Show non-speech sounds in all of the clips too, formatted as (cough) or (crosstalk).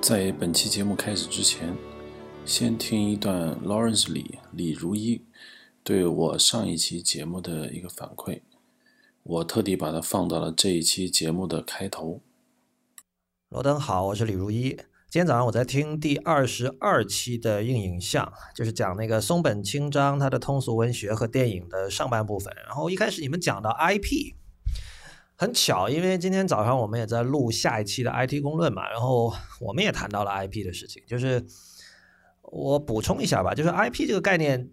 在本期节目开始之前，先听一段 Lawrence 李李如一对我上一期节目的一个反馈，我特地把它放到了这一期节目的开头。罗登好，我是李如一。今天早上我在听第二十二期的硬影像，就是讲那个松本清张他的通俗文学和电影的上半部分。然后一开始你们讲到 IP，很巧，因为今天早上我们也在录下一期的 IT 公论嘛，然后我们也谈到了 IP 的事情。就是我补充一下吧，就是 IP 这个概念，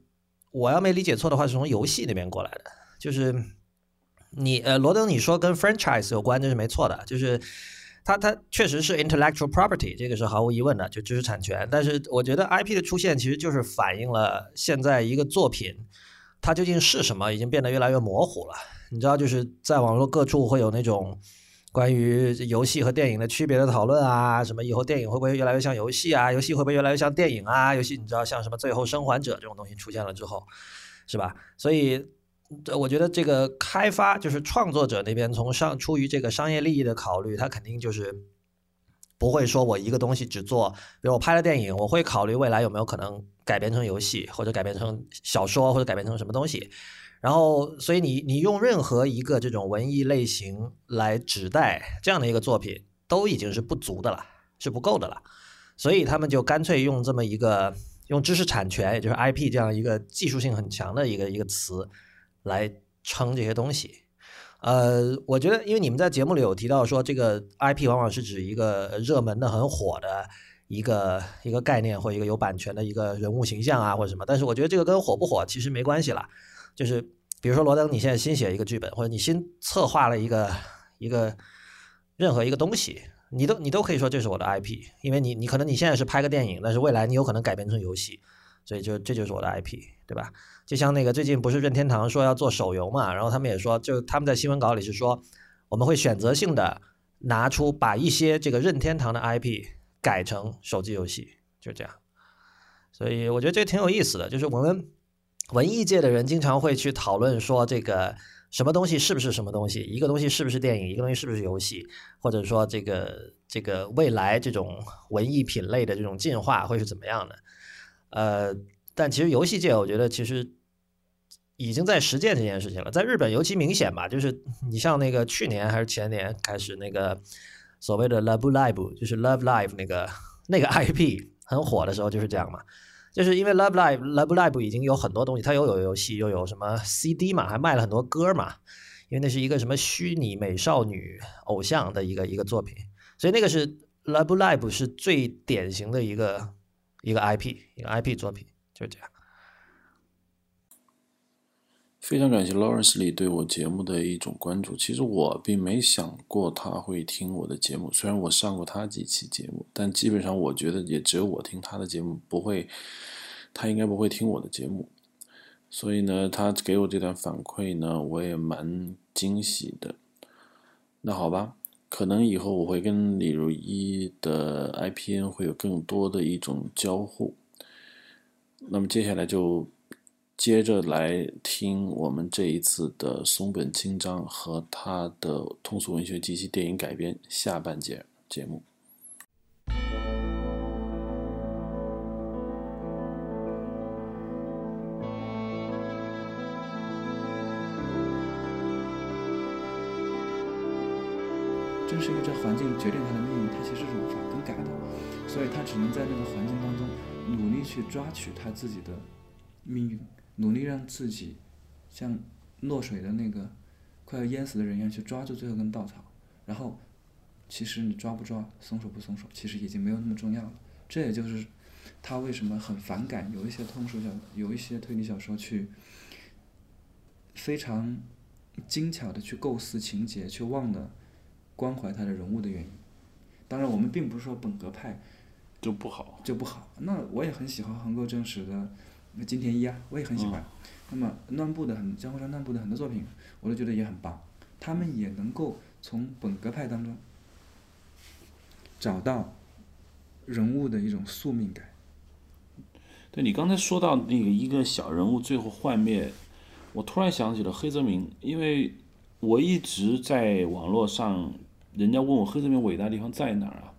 我要没理解错的话，是从游戏那边过来的。就是你呃，罗登你说跟 franchise 有关，这是没错的，就是。它它确实是 intellectual property，这个是毫无疑问的，就知识产权。但是我觉得 IP 的出现其实就是反映了现在一个作品它究竟是什么，已经变得越来越模糊了。你知道，就是在网络各处会有那种关于游戏和电影的区别的讨论啊，什么以后电影会不会越来越像游戏啊，游戏会不会越来越像电影啊？游戏你知道像什么《最后生还者》这种东西出现了之后，是吧？所以。我觉得这个开发就是创作者那边从商出于这个商业利益的考虑，他肯定就是不会说我一个东西只做，比如我拍了电影，我会考虑未来有没有可能改编成游戏，或者改编成小说，或者改编成什么东西。然后，所以你你用任何一个这种文艺类型来指代这样的一个作品，都已经是不足的了，是不够的了。所以他们就干脆用这么一个用知识产权，也就是 IP 这样一个技术性很强的一个一个词。来称这些东西，呃，我觉得，因为你们在节目里有提到说，这个 IP 往往是指一个热门的、很火的一个一个概念，或一个有版权的一个人物形象啊，或者什么。但是我觉得这个跟火不火其实没关系啦。就是比如说罗登，你现在新写一个剧本，或者你新策划了一个一个任何一个东西，你都你都可以说这是我的 IP，因为你你可能你现在是拍个电影，但是未来你有可能改编成游戏，所以就这就是我的 IP，对吧？就像那个最近不是任天堂说要做手游嘛，然后他们也说，就他们在新闻稿里是说，我们会选择性的拿出把一些这个任天堂的 IP 改成手机游戏，就这样。所以我觉得这挺有意思的，就是我们文艺界的人经常会去讨论说，这个什么东西是不是什么东西，一个东西是不是电影，一个东西是不是游戏，或者说这个这个未来这种文艺品类的这种进化会是怎么样的？呃，但其实游戏界，我觉得其实。已经在实践这件事情了，在日本尤其明显吧，就是你像那个去年还是前年开始那个所谓的 Love Live，就是 Love Live 那个那个 IP 很火的时候就是这样嘛，就是因为 Love Live Love Live 已经有很多东西，它又有游戏又有什么 CD 嘛，还卖了很多歌嘛，因为那是一个什么虚拟美少女偶像的一个一个作品，所以那个是 Love Live 是最典型的一个一个 IP 一个 IP 作品，就是这样。非常感谢 Lawrence 里对我节目的一种关注。其实我并没想过他会听我的节目，虽然我上过他几期节目，但基本上我觉得也只有我听他的节目，不会，他应该不会听我的节目。所以呢，他给我这段反馈呢，我也蛮惊喜的。那好吧，可能以后我会跟李如一的 IPN 会有更多的一种交互。那么接下来就。接着来听我们这一次的松本清张和他的通俗文学及其电影改编下半节节目。正是因为这环境决定他的命运，他其实是无法更改的，所以他只能在那个环境当中努力去抓取他自己的命运。努力让自己像落水的那个快要淹死的人一样去抓住最后一根稻草，然后其实你抓不抓、松手不松手，其实已经没有那么重要了。这也就是他为什么很反感有一些通俗小、有一些推理小说去非常精巧的去构思情节，却忘了关怀他的人物的原因。当然，我们并不是说本格派就不好，就不好。那我也很喜欢横沟正史的。那金田一啊，我也很喜欢。那么乱步的很江户川乱步的很多作品，我都觉得也很棒。他们也能够从本格派当中找到人物的一种宿命感。对你刚才说到那个一个小人物最后幻灭，我突然想起了黑泽明，因为我一直在网络上，人家问我黑泽明伟大的地方在哪儿啊？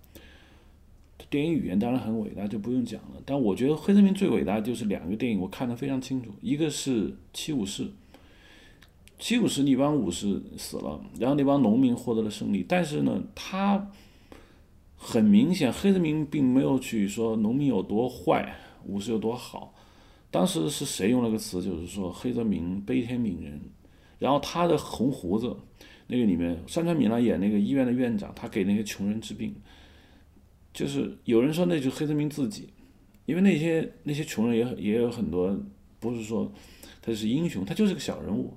电影语言当然很伟大，就不用讲了。但我觉得黑泽明最伟大就是两个电影，我看得非常清楚，一个是《七武士》。七武士那帮武士死了，然后那帮农民获得了胜利。但是呢，他很明显，黑泽明并没有去说农民有多坏，武士有多好。当时是谁用了个词，就是说黑泽明悲天悯人。然后他的红胡子，那个里面山川敏郎演那个医院的院长，他给那些穷人治病。就是有人说那就黑泽明自己，因为那些那些穷人也也有很多，不是说他是英雄，他就是个小人物。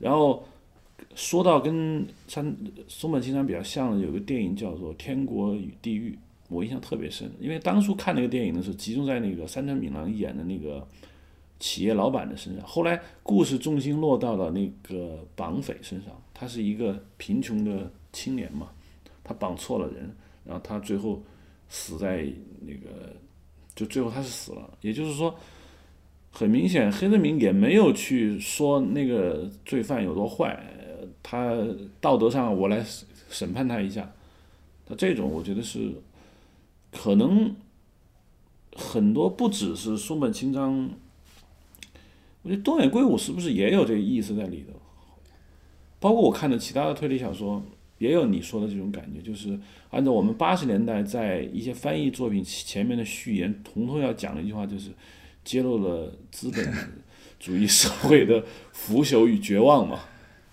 然后说到跟山松本清张比较像的，有个电影叫做《天国与地狱》，我印象特别深，因为当初看那个电影的时候，集中在那个山川敏郎演的那个企业老板的身上。后来故事重心落到了那个绑匪身上，他是一个贫穷的青年嘛，他绑错了人，然后他最后死在那个，就最后他是死了，也就是说。很明显，黑泽明也没有去说那个罪犯有多坏，他道德上我来审判他一下，他这种我觉得是可能很多不只是松本清张，我觉得东野圭吾是不是也有这个意思在里头？包括我看的其他的推理小说，也有你说的这种感觉，就是按照我们八十年代在一些翻译作品前面的序言，统统要讲的一句话就是。揭露了资本主义社会的腐朽与绝望嘛？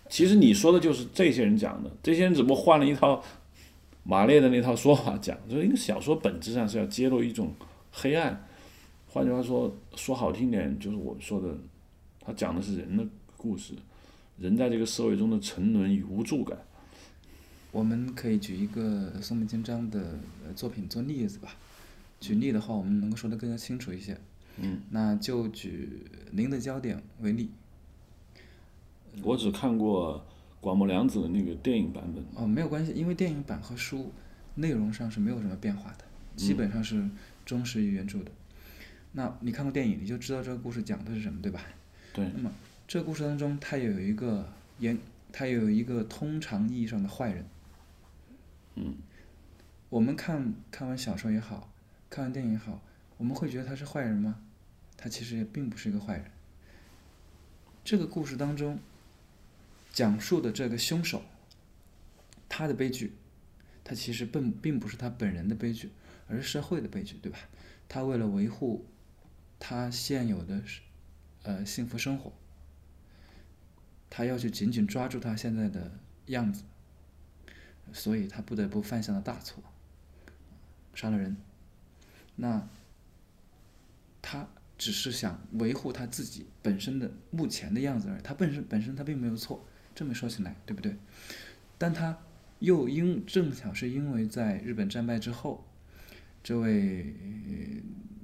其实你说的就是这些人讲的，这些人只不过换了一套马列的那套说法讲。就是一个小说本质上是要揭露一种黑暗，换句话说，说好听点就是我说的，他讲的是人的故事，人在这个社会中的沉沦与无助感。我们可以举一个松本清张的作品做例子吧。举例的话，我们能够说得更加清楚一些。嗯，那就举《零的焦点》为例。我只看过广末凉子的那个电影版本。哦，没有关系，因为电影版和书内容上是没有什么变化的，基本上是忠实于原著的。那你看过电影，你就知道这个故事讲的是什么，对吧？对。那么这个故事当中，它有一个严，它有一个通常意义上的坏人。嗯。我们看看完小说也好，看完电影也好，我们会觉得他是坏人吗？他其实也并不是一个坏人。这个故事当中讲述的这个凶手，他的悲剧，他其实并并不是他本人的悲剧，而是社会的悲剧，对吧？他为了维护他现有的呃幸福生活，他要去紧紧抓住他现在的样子，所以他不得不犯下了大错，杀了人。那他。只是想维护他自己本身的目前的样子而已，他本身本身他并没有错，这么说起来，对不对？但他又因正巧是因为在日本战败之后，这位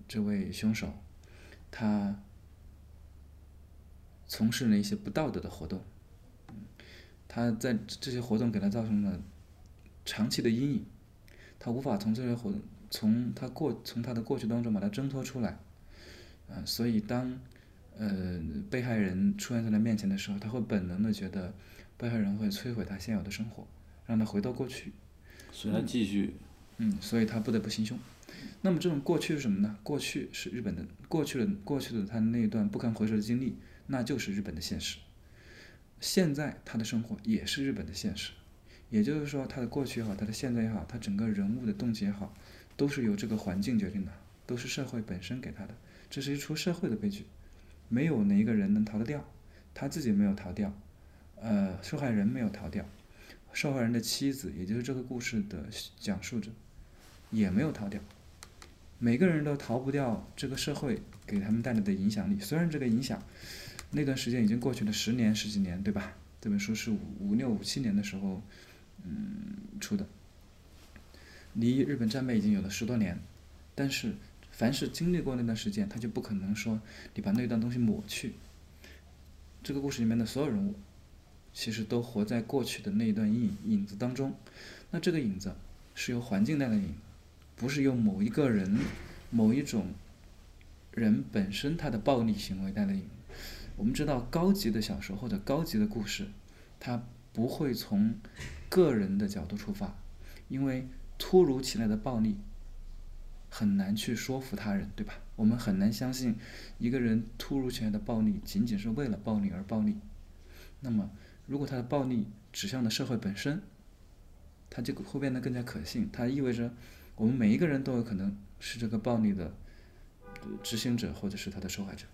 这位凶手，他从事了一些不道德的活动，他在这些活动给他造成了长期的阴影，他无法从这些活动从他过从他的过去当中把它挣脱出来。啊，所以当，呃，被害人出现在他面前的时候，他会本能的觉得，被害人会摧毁他现有的生活，让他回到过去。所以他继续。嗯，所以他不得不行凶。那么这种过去是什么呢？过去是日本的过去的过去的他那一段不堪回首的经历，那就是日本的现实。现在他的生活也是日本的现实，也就是说，他的过去也好，他的现在也好，他整个人物的动机也好，都是由这个环境决定的，都是社会本身给他的。这是一出社会的悲剧，没有哪一个人能逃得掉，他自己没有逃掉，呃，受害人没有逃掉，受害人的妻子，也就是这个故事的讲述者，也没有逃掉，每个人都逃不掉这个社会给他们带来的影响力。虽然这个影响，那段时间已经过去了十年十几年，对吧？这本书是五五六五七年的时候，嗯，出的，离日本战败已经有了十多年，但是。凡是经历过那段时间，他就不可能说你把那段东西抹去。这个故事里面的所有人物，其实都活在过去的那一段影影子当中。那这个影子是由环境带来的影，不是由某一个人、某一种人本身他的暴力行为带来影。我们知道，高级的小说或者高级的故事，它不会从个人的角度出发，因为突如其来的暴力。很难去说服他人，对吧？我们很难相信一个人突如其来的暴力仅仅是为了暴力而暴力。那么，如果他的暴力指向了社会本身，他就会变得更加可信。它意味着我们每一个人都有可能是这个暴力的执行者，或者是他的受害者。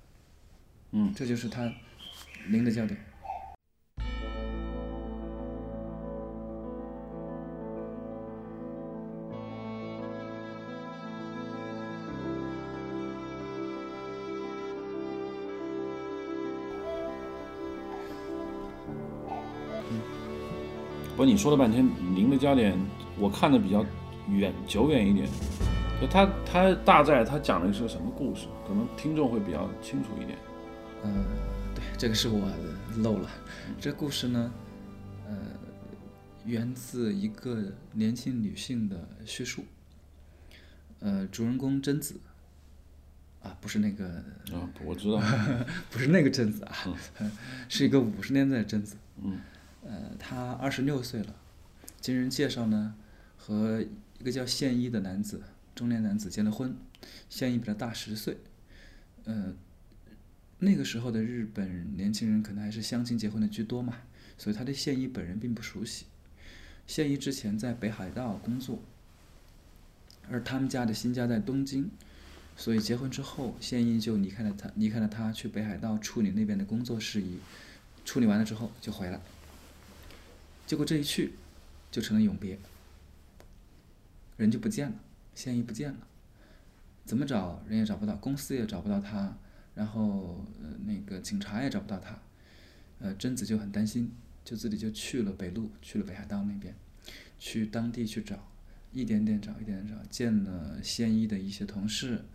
嗯，这就是他零的焦点。不是你说了半天，您的焦点我看的比较远久远一点，就他他大概他讲的是个什么故事，可能听众会比较清楚一点。嗯，对，这个是我漏了。这故事呢，呃，源自一个年轻女性的叙述。呃，主人公贞子，啊，不是那个，啊，我知道，(laughs) 不是那个贞子啊，(laughs) 是一个五十年代的贞子。嗯，呃，他二十六岁了，经人介绍呢，和一个叫现一的男子，中年男子结了婚，现一比他大十岁，呃。那个时候的日本年轻人可能还是相亲结婚的居多嘛，所以他对现一本人并不熟悉。现一之前在北海道工作，而他们家的新家在东京，所以结婚之后，现一就离开了他，离开了他去北海道处理那边的工作事宜，处理完了之后就回来。结果这一去，就成了永别，人就不见了，现一不见了，怎么找人也找不到，公司也找不到他。然后，呃，那个警察也找不到他，呃，贞子就很担心，就自己就去了北路，去了北海道那边，去当地去找，一点点找，一点点找，见了现一的一些同事，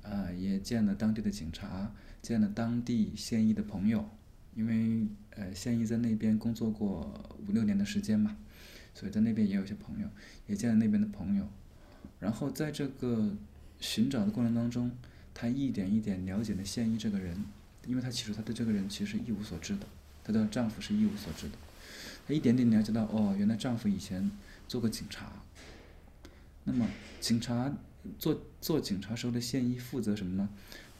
啊，也见了当地的警察，见了当地现一的朋友，因为呃，现一在那边工作过五六年的时间嘛，所以在那边也有些朋友，也见了那边的朋友，然后在这个寻找的过程当中。她一点一点了解了现一这个人，因为她其实她对这个人其实一无所知的，她的丈夫是一无所知的。她一点点了解到，哦，原来丈夫以前做过警察。那么，警察做做警察时候的现役负责什么呢？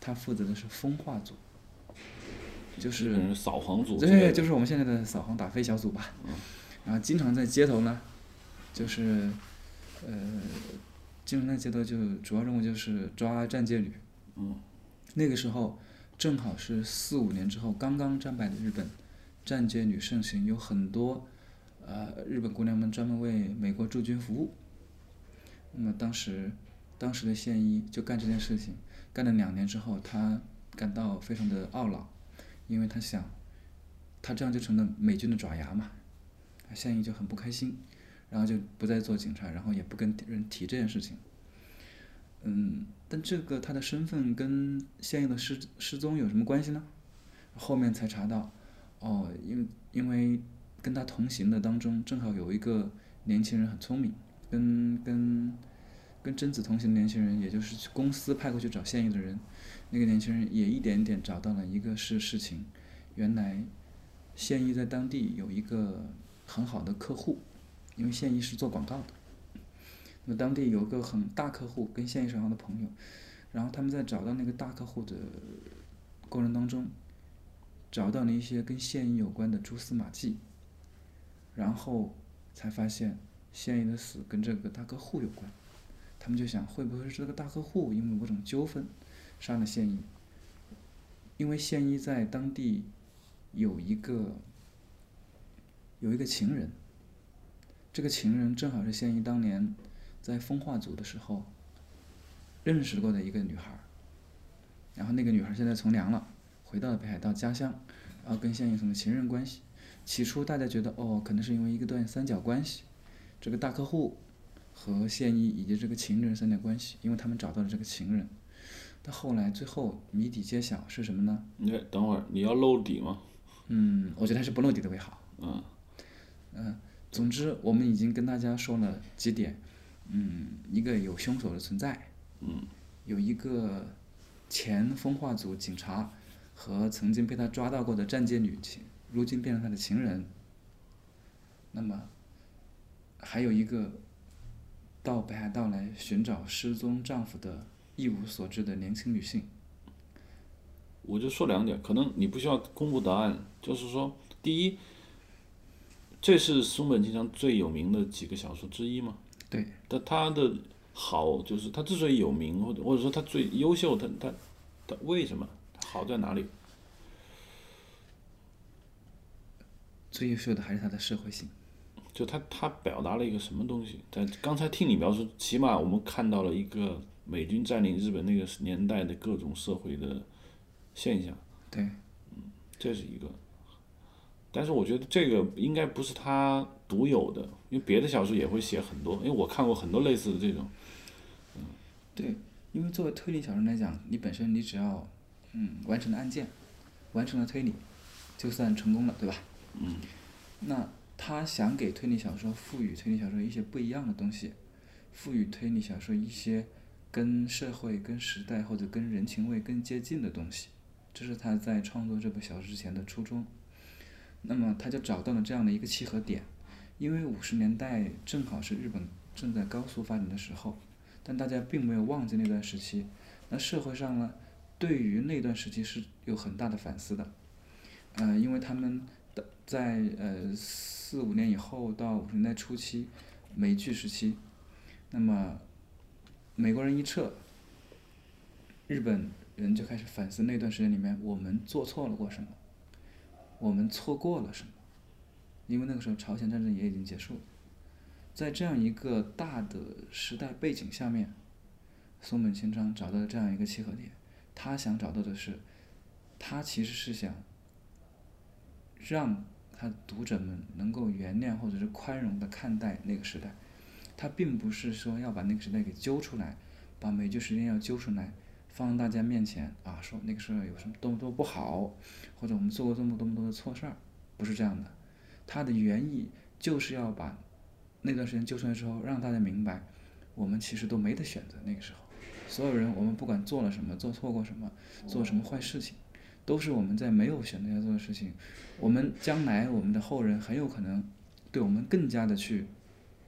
他负责的是风化组，就是扫黄组。对，就是我们现在的扫黄打非小组吧。然后经常在街头呢，就是呃，经常在街头就主要任务就是抓站街女。嗯，那个时候正好是四五年之后刚刚战败的日本，战街女盛行，有很多呃日本姑娘们专门为美国驻军服务。那么当时当时的现一就干这件事情，干了两年之后，他感到非常的懊恼，因为他想他这样就成了美军的爪牙嘛，现役就很不开心，然后就不再做警察，然后也不跟人提这件事情。嗯，但这个他的身份跟现役的失失踪有什么关系呢？后面才查到，哦，因因为跟他同行的当中正好有一个年轻人很聪明，跟跟跟贞子同行的年轻人，也就是公司派过去找现役的人，那个年轻人也一点点找到了一个是事情，原来现役在当地有一个很好的客户，因为现役是做广告的。那么当地有个很大客户，跟现役是好的朋友，然后他们在找到那个大客户的过程当中，找到了一些跟现役有关的蛛丝马迹，然后才发现现役的死跟这个大客户有关，他们就想会不会是这个大客户因为某种纠纷杀了现役？因为现役在当地有一个有一个情人，这个情人正好是现役当年。在风化组的时候，认识过的一个女孩然后那个女孩现在从良了，回到了北海道家乡，然后跟现役成了情人关系。起初大家觉得哦，可能是因为一个段三角关系，这个大客户和现役以及这个情人三角关系，因为他们找到了这个情人。但后来最后谜底揭晓是什么呢？你等会儿你要露底吗？嗯，我觉得还是不露底的为好。嗯嗯，总之我们已经跟大家说了几点。嗯，一个有凶手的存在，嗯，有一个前风化组警察和曾经被他抓到过的站街女情，如今变成他的情人。那么，还有一个到北海道来寻找失踪丈夫的一无所知的年轻女性。我就说两点，可能你不需要公布答案，就是说，第一，这是松本清张最有名的几个小说之一嘛？对，但他的好就是他之所以有名，或者或者说他最优秀，他他他为什么好在哪里？最优秀的还是他的社会性。就他他表达了一个什么东西？在刚才听你描述，起码我们看到了一个美军占领日本那个年代的各种社会的现象，对，这是一个。但是我觉得这个应该不是他独有的，因为别的小说也会写很多，因为我看过很多类似的这种。嗯对，因为作为推理小说来讲，你本身你只要嗯完成了案件，完成了推理，就算成功了，对吧？嗯。那他想给推理小说赋予推理小说一些不一样的东西，赋予推理小说一些跟社会、跟时代或者跟人情味更接近的东西，这是他在创作这部小说之前的初衷。那么他就找到了这样的一个契合点，因为五十年代正好是日本正在高速发展的时候，但大家并没有忘记那段时期。那社会上呢，对于那段时期是有很大的反思的，呃，因为他们的在呃四五年以后到五十年代初期，美剧时期，那么美国人一撤，日本人就开始反思那段时间里面我们做错了过什么。我们错过了什么？因为那个时候朝鲜战争也已经结束了，在这样一个大的时代背景下面，松本清张找到了这样一个契合点。他想找到的是，他其实是想让他读者们能够原谅或者是宽容的看待那个时代。他并不是说要把那个时代给揪出来，把美剧时间要揪出来。放到大家面前啊，说那个时候有什么多么多么不好，或者我们做过这么多么多的错事儿，不是这样的。它的原意就是要把那段时间揪出来之后，让大家明白，我们其实都没得选择。那个时候，所有人，我们不管做了什么，做错过什么，做什么坏事情，都是我们在没有选择要做的事情。我们将来我们的后人很有可能对我们更加的去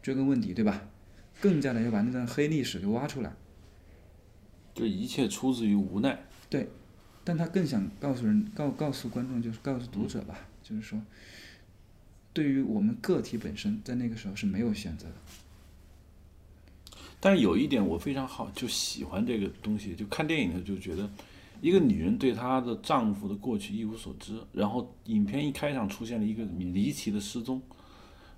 追根问底，对吧？更加的要把那段黑历史给挖出来。这一切出自于无奈。对，但他更想告诉人、告告诉观众，就是告诉读者吧，就是说，对于我们个体本身，在那个时候是没有选择的。但是有一点我非常好，就喜欢这个东西。就看电影的时候就觉得，一个女人对她的丈夫的过去一无所知，然后影片一开场出现了一个离奇的失踪，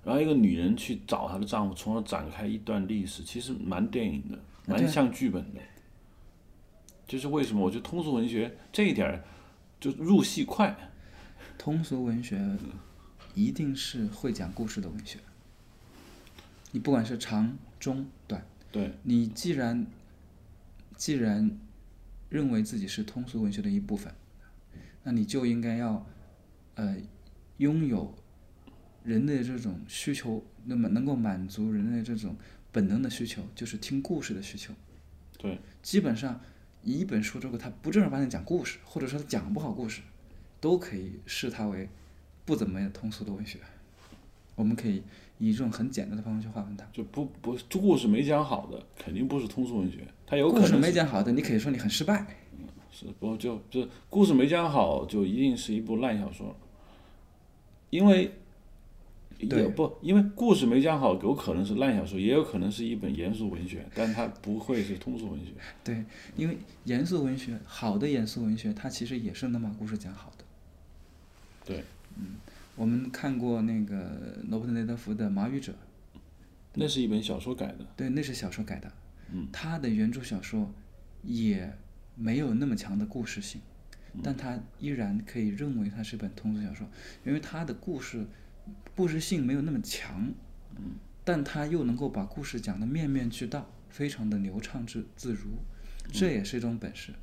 然后一个女人去找她的丈夫，从而展开一段历史，其实蛮电影的，蛮像剧本的。就是为什么？我觉得通俗文学这一点儿就入戏快。通俗文学一定是会讲故事的文学。你不管是长、中、短，对，你既然既然认为自己是通俗文学的一部分，那你就应该要呃拥有人类这种需求，那么能够满足人类这种本能的需求，就是听故事的需求。对，基本上。一本书如果它不正儿八经讲故事，或者说它讲不好故事，都可以视它为不怎么通俗的文学。我们可以以这种很简单的方式去划分它。就不不故事没讲好的，肯定不是通俗文学。它有可能故事没讲好的，你可以说你很失败。是不就就故事没讲好，就一定是一部烂小说，因为。也不，因为故事没讲好，有可能是烂小说，也有可能是一本严肃文学，但它不会是通俗文学。对，因为严肃文学，好的严肃文学，它其实也是能把故事讲好的。对，嗯，我们看过那个罗伯特·雷德福的《马语者》，那是一本小说改的。对，那是小说改的。嗯。他的原著小说也没有那么强的故事性，但他依然可以认为它是本通俗小说，因为他的故事。故事性没有那么强，嗯但他又能够把故事讲得面面俱到，非常的流畅自自如，这也是一种本事。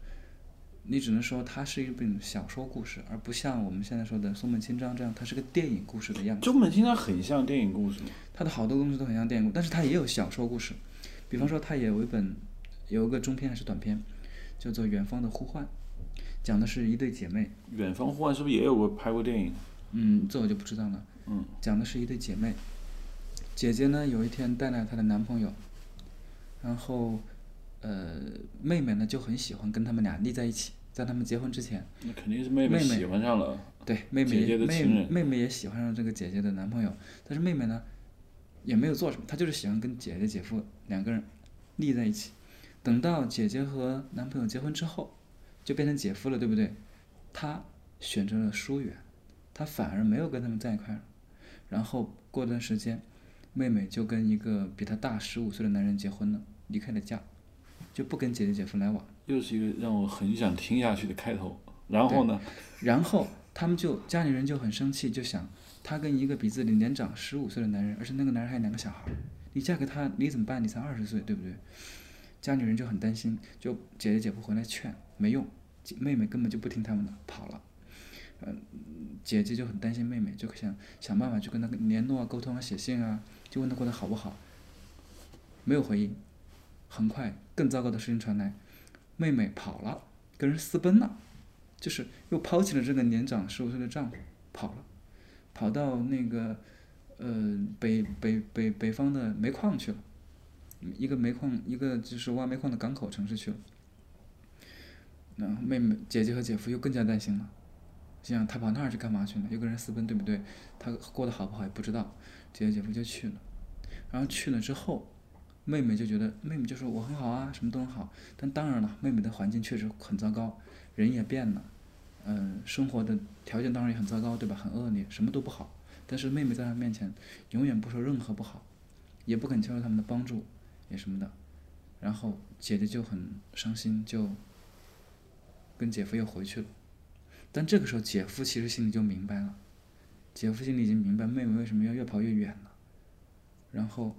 你只能说它是一本小说故事，而不像我们现在说的松本清张这样，它是个电影故事的样子。松本清张很像电影故事，他的好多东西都很像电影，但是他也有小说故事。比方说，他也有一本，有一个中篇还是短篇，叫做《远方的呼唤》，讲的是一对姐妹。远方呼唤是不是也有过拍过电影？嗯，这我就不知道了。嗯，讲的是一对姐妹，姐姐呢有一天带来她的男朋友，然后呃妹妹呢就很喜欢跟他们俩腻在一起，在他们结婚之前，那肯定是妹妹妹喜欢上了。对，妹妹妹的情人妹妹也喜欢上这个姐姐的男朋友，但是妹妹呢，也没有做什么，她就是喜欢跟姐姐姐夫两个人腻在一起。等到姐姐和男朋友结婚之后，就变成姐夫了，对不对？她选择了疏远，她反而没有跟他们在一块儿。然后过段时间，妹妹就跟一个比她大十五岁的男人结婚了，离开了家，就不跟姐姐姐夫来往。又是一个让我很想听下去的开头。然后呢？然后他们就家里人就很生气，就想她跟一个比自己年长十五岁的男人，而且那个男人还有两个小孩儿，你嫁给他你怎么办？你才二十岁，对不对？家里人就很担心，就姐姐姐夫回来劝没用，姐妹妹根本就不听他们的，跑了。嗯，姐姐就很担心妹妹，就想想办法去跟她联络啊、沟通啊、写信啊，就问她过得好不好。没有回应，很快更糟糕的事情传来，妹妹跑了，跟人私奔了。就是又抛弃了这个年长十五岁的丈夫，跑了，跑到那个呃北北北北方的煤矿去了，一个煤矿一个就是挖煤矿的港口城市去了。然后妹妹姐姐和姐夫又更加担心了，想他跑那儿去干嘛去了？又跟人私奔，对不对？他过得好不好也不知道，姐姐姐夫就去了，然后去了之后，妹妹就觉得妹妹就说我很好啊，什么都很好，但当然了，妹妹的环境确实很糟糕。人也变了，嗯，生活的条件当然也很糟糕，对吧？很恶劣，什么都不好。但是妹妹在她面前，永远不说任何不好，也不肯接受他们的帮助，也什么的。然后姐姐就很伤心，就跟姐夫又回去了。但这个时候，姐夫其实心里就明白了，姐夫心里已经明白妹妹为什么要越跑越远了。然后，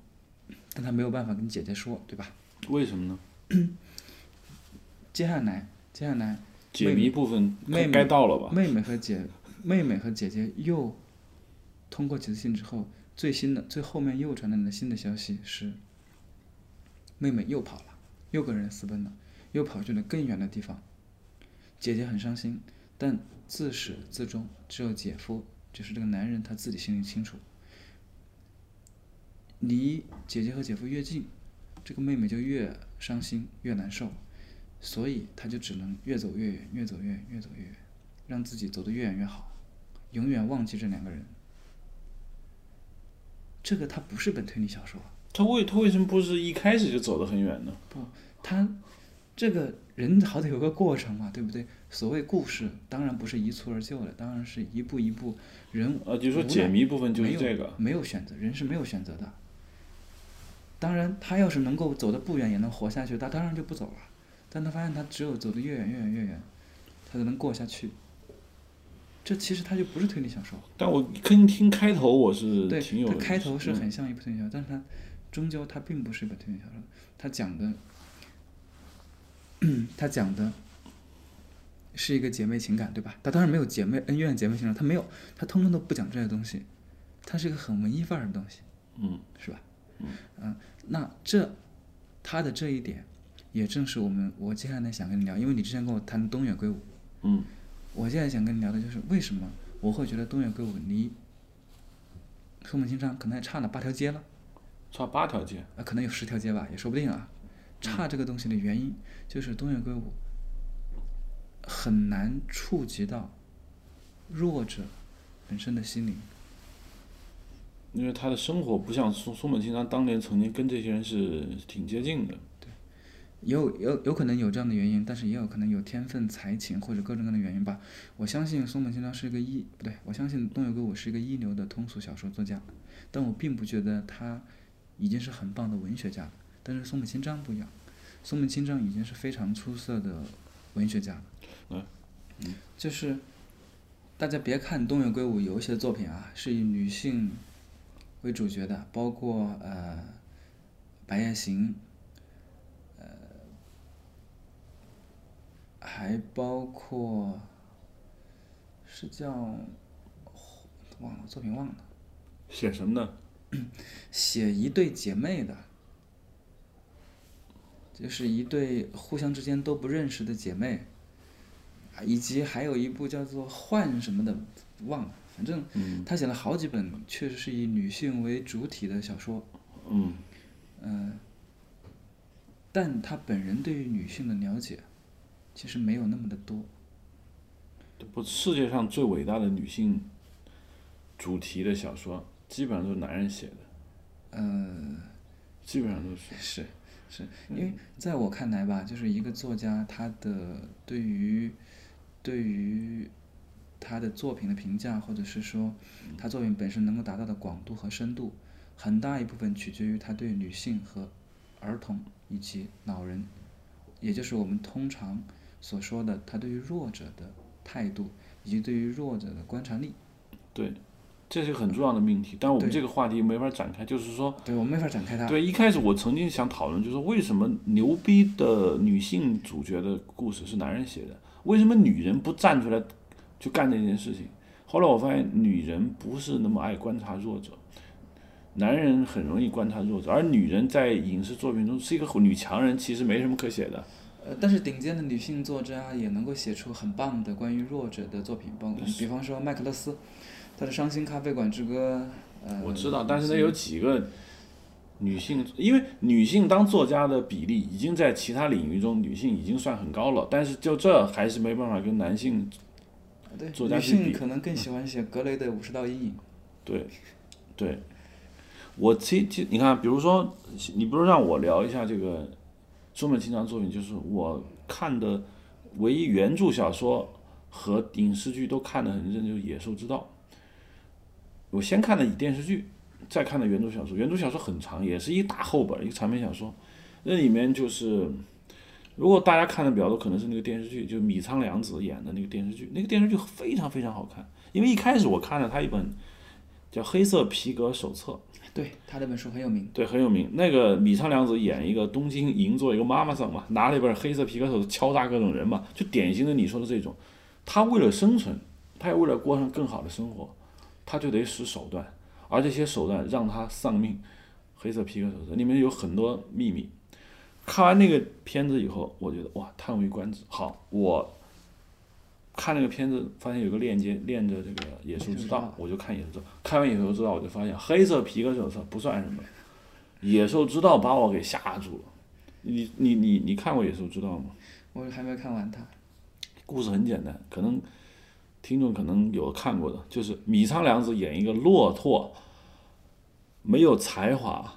但他没有办法跟姐姐说，对吧？为什么呢？(coughs) 接下来，接下来。解谜部分妹妹该到了吧？妹妹和姐，妹妹和姐姐又通过几次信之后，最新的最后面又传来的新的消息是，妹妹又跑了，又跟人私奔了，又跑去了更远的地方。姐姐很伤心，但自始至终只有姐夫，就是这个男人他自己心里清楚。离姐姐和姐夫越近，这个妹妹就越伤心越难受。所以他就只能越走越远，越走越远，越走越远，让自己走得越远越好，永远忘记这两个人。这个他不是本推理小说。他为他为什么不是一开始就走得很远呢？不，他这个人好歹有个过程嘛，对不对？所谓故事，当然不是一蹴而就的，当然是一步一步人。啊，就是说解谜部分就是这个。没有选择，人是没有选择的。当然，他要是能够走得不远，也能活下去，他当然就不走了。但他发现，他只有走得越远越远越远，他才能过下去。这其实他就不是推理小说。但我听听开头，我是对，挺有。他开头是很像一部推理小说，但是他终究他并不是一本推理小说。他讲的，(clears throat) 他讲的是一个姐妹情感，对吧？他当然没有姐妹恩怨、姐妹情感，他没有，他通通都不讲这些东西。他是一个很文艺范儿的东西，嗯，是吧？嗯，嗯，那这他的这一点。也正是我们，我接下来想跟你聊，因为你之前跟我谈东野圭吾，嗯，我现在想跟你聊的就是为什么我会觉得东野圭吾离松本清张可能还差了八条街了，差八条街，啊，可能有十条街吧，也说不定啊。差这个东西的原因就是东野圭吾很难触及到弱者本身的心灵，因为他的生活不像松松本清张当年曾经跟这些人是挺接近的。对有有有可能有这样的原因，但是也有可能有天分、才情或者各种各样的原因吧。我相信松本清张是一个一不对，我相信东野圭吾是一个一流的通俗小说作家，但我并不觉得他已经是很棒的文学家了。但是松本清张不一样，松本清张已经是非常出色的文学家了。嗯，就是大家别看东野圭吾有一些作品啊，是以女性为主角的，包括呃《白夜行》。呃还包括是叫忘了作品忘了，写什么的？(clears throat) 写一对姐妹的，就是一对互相之间都不认识的姐妹，以及还有一部叫做《幻》什么的，忘了。反正他写了好几本，确实是以女性为主体的小说。嗯。嗯。但他本人对于女性的了解，其实没有那么的多。不，世界上最伟大的女性主题的小说，基本上都是男人写的，嗯、基本上都是。是是，因为在我看来吧，就是一个作家他的对于对于他的作品的评价，或者是说他作品本身能够达到的广度和深度，很大一部分取决于他对女性和儿童以及老人，也就是我们通常所说的他对于弱者的态度，以及对于弱者的观察力。对，这是个很重要的命题，但我们这个话题没法展开。就是说，对我们没法展开它。对，一开始我曾经想讨论，就是为什么牛逼的女性主角的故事是男人写的，为什么女人不站出来去干这件事情？后来我发现，女人不是那么爱观察弱者，男人很容易观察弱者，而女人在影视作品中是一个女强人，其实没什么可写的。呃，但是顶尖的女性作家也能够写出很棒的关于弱者的作品，包比方说麦克勒斯，她的《伤心咖啡馆之歌》。呃，我知道，但是那有几个女性，因为女性当作家的比例已经在其他领域中女性已经算很高了，但是就这还是没办法跟男性对，作家比性可能更喜欢写格雷的《五十道阴影》。对，对，我其其你看，比如说，你不如让我聊一下这个中本清张作品，就是我看的唯一原著小说和影视剧都看得很认真，就是《野兽之道》。我先看的以电视剧，再看的原著小说。原著小说很长，也是一大厚本，一个长篇小说。那里面就是，如果大家看的比较多，可能是那个电视剧，就米仓凉子演的那个电视剧。那个电视剧非常非常好看，因为一开始我看了他一本叫《黑色皮革手册》，对，他那本书很有名。对，很有名。那个米仓凉子演一个东京银座一个妈妈桑嘛，拿了一本黑色皮革手册敲诈各种人嘛，就典型的你说的这种。他为了生存，他也为了过上更好的生活，他就得使手段，而这些手段让他丧命。黑色皮革手册里面有很多秘密。看完那个片子以后，我觉得哇，叹为观止。好，我看那个片子，发现有个链接链着这个《野兽之道》，我就看《野兽之道》。看完《野兽之道》，我就发现黑色皮革手册不算什么，《野兽之道》把我给吓住了。你你你你看过《野兽之道》吗？我还没看完它。故事很简单，可能听众可能有看过的，就是米仓凉子演一个骆驼、没有才华、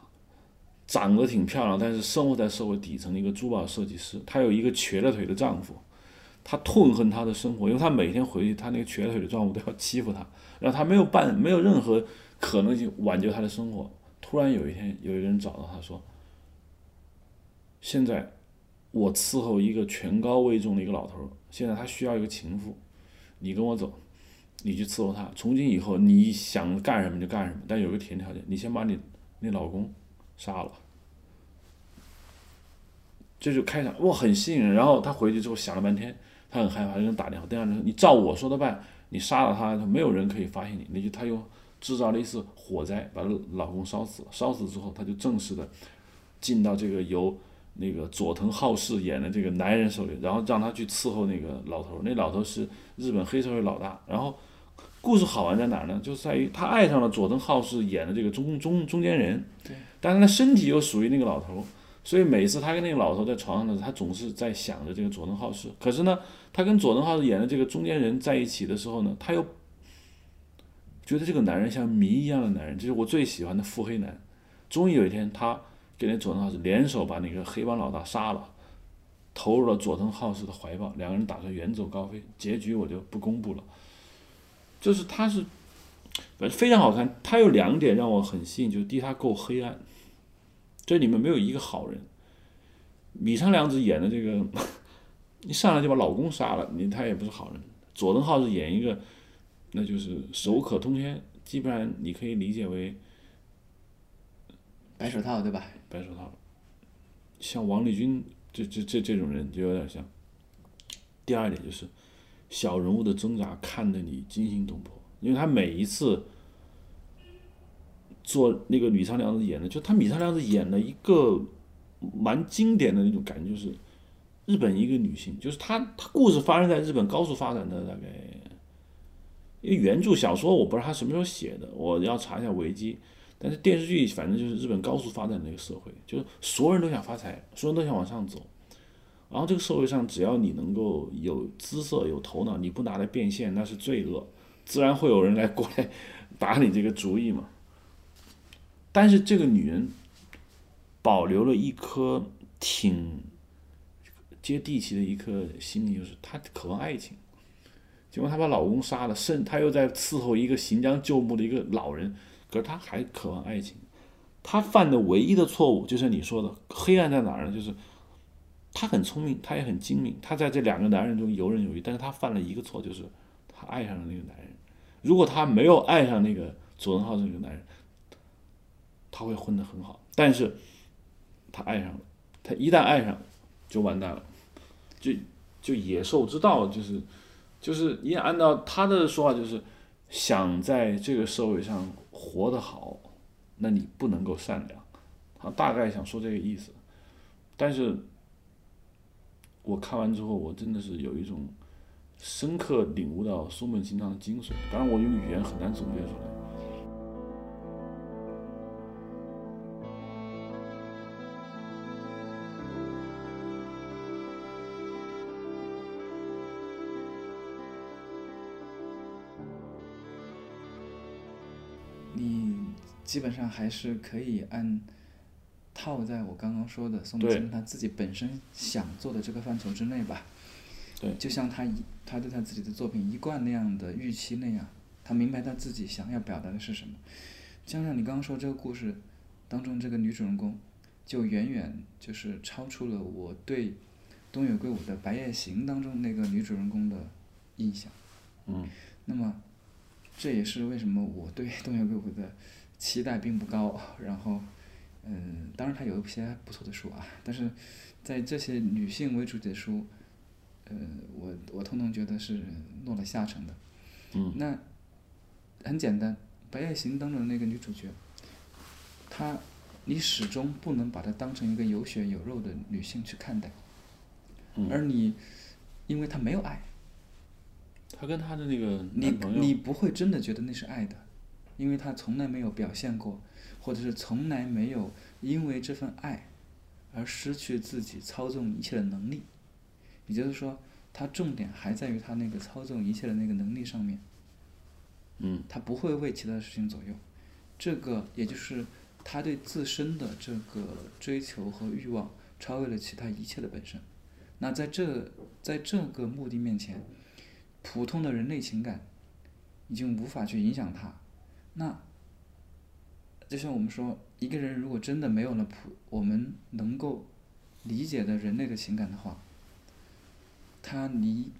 长得挺漂亮，但是生活在社会底层的一个珠宝设计师。她有一个瘸了腿的丈夫，她痛恨她的生活，因为她每天回去，她那个瘸了腿的丈夫都要欺负她，然后她没有办没有任何可能性挽救她的生活。突然有一天，有一个人找到她说：“现在我伺候一个权高位重的一个老头，现在他需要一个情妇，你跟我走，你去伺候他。从今以后，你想干什么就干什么，但有个前提条件，你先把你那老公杀了。这就开场，哇，很吸引人。然后他回去之后想了半天，他很害怕，就跟打电话。电话就说：“你照我说的办，你杀了他，没有人可以发现你。”那就他又制造了一次火灾，把老公烧死了。烧死之后，他就正式的进到这个由那个佐藤浩市演的这个男人手里，然后让他去伺候那个老头。那老头是日本黑社会老大。然后故事好玩在哪儿呢？就在于他爱上了佐藤浩市演的这个中中中间人，对，但是他身体又属于那个老头，所以每次他跟那个老头在床上的时候，他总是在想着这个佐藤浩市。可是呢，他跟佐藤浩市演的这个中间人在一起的时候呢，他又觉得这个男人像谜一样的男人，这是我最喜欢的腹黑男。终于有一天，他跟那佐藤浩市联手把那个黑帮老大杀了，投入了佐藤浩市的怀抱，两个人打算远走高飞。结局我就不公布了，就是他是，反正非常好看。他有两点让我很吸引，就是第一，他够黑暗，这里面没有一个好人。米仓凉子演的这个，(laughs) 一上来就把老公杀了，你他也不是好人。佐藤浩市演一个，那就是手可通天，基本上你可以理解为白手套对吧？白手套，像王立军这这这这种人就有点像。第二点就是小人物的挣扎看得你惊心动魄，因为他每一次做那个米仓凉子演的，就他米仓凉子演了一个蛮经典的那种感觉，就是日本一个女性，就是她她故事发生在日本高速发展的大概，因为原著小说我不知道他什么时候写的，我要查一下维基。但是电视剧反正就是日本高速发展的一个社会，就是所有人都想发财，所有人都想往上走。然后这个社会上，只要你能够有姿色、有头脑，你不拿来变现，那是罪恶，自然会有人来过来打你这个主意嘛。但是这个女人保留了一颗挺接地气的一颗心理，就是她渴望爱情。结果她把老公杀了，甚她又在伺候一个行将就木的一个老人，可是她还渴望爱情。她犯的唯一的错误，就是你说的黑暗在哪儿呢？就是。她很聪明，她也很精明，她在这两个男人中游刃有余。但是她犯了一个错，就是她爱上了那个男人。如果她没有爱上那个佐藤浩这个男人，她会混得很好。但是她爱上了，她一旦爱上，就完蛋了，就就野兽之道，就是就是你按照他的说法，就是想在这个社会上活得好，那你不能够善良。他大概想说这个意思，但是。我看完之后，我真的是有一种深刻领悟到松本清张的精髓。当然，我用语言很难总结出来。基本上还是可以按。套在我刚刚说的宋冬青他自己本身想做的这个范畴之内吧，对，就像他一他对他自己的作品一贯那样的预期那样，他明白他自己想要表达的是什么。就像你刚刚说这个故事当中这个女主人公，就远远就是超出了我对东野圭吾的《白夜行》当中那个女主人公的印象。嗯。那么这也是为什么我对东野圭吾的期待并不高，然后。嗯，当然他有一些不错的书啊，但是在这些女性为主的书，呃，我我通通觉得是落了下乘的。嗯。那很简单，《白夜行》当中的那个女主角，她，你始终不能把她当成一个有血有肉的女性去看待。嗯。而你，因为她没有爱。她跟她的那个你你不会真的觉得那是爱的，因为他从来没有表现过。或者是从来没有因为这份爱而失去自己操纵一切的能力，也就是说，他重点还在于他那个操纵一切的那个能力上面。嗯。他不会为其他事情左右，这个也就是他对自身的这个追求和欲望超越了其他一切的本身。那在这在这个目的面前，普通的人类情感已经无法去影响他。那。就像我们说，一个人如果真的没有了普我们能够理解的人类的情感的话，他离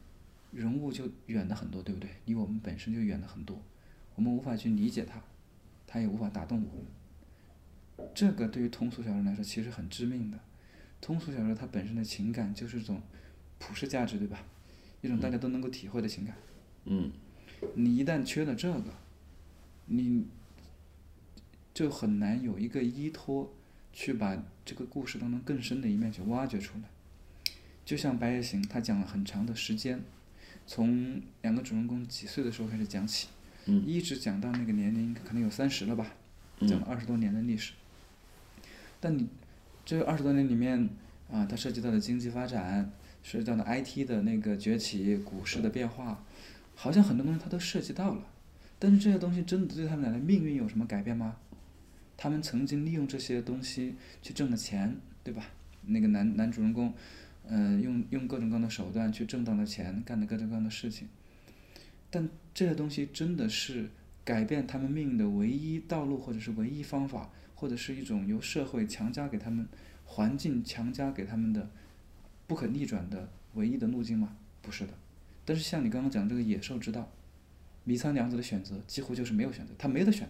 人物就远了很多，对不对？离我们本身就远了很多，我们无法去理解他，他也无法打动我们。这个对于通俗小说来说其实很致命的。通俗小说它本身的情感就是一种普世价值，对吧？一种大家都能够体会的情感。嗯。你一旦缺了这个，你。就很难有一个依托，去把这个故事当中更深的一面去挖掘出来。就像《白夜行》，他讲了很长的时间，从两个主人公几岁的时候开始讲起，一直讲到那个年龄可能有三十了吧，讲了二十多年的历史。但你这二十多年里面啊，它涉及到的经济发展，涉及到的 IT 的那个崛起，股市的变化，好像很多东西它都涉及到了。但是这些东西真的对他们俩的命运有什么改变吗？他们曾经利用这些东西去挣了钱，对吧？那个男男主人公，嗯，用用各种各样的手段去挣到了钱，干了各种各样的事情。但这些东西真的是改变他们命运的唯一道路，或者是唯一方法，或者是一种由社会强加给他们、环境强加给他们的不可逆转的唯一的路径吗？不是的。但是像你刚刚讲这个野兽之道。米仓凉子的选择几乎就是没有选择，他没得选，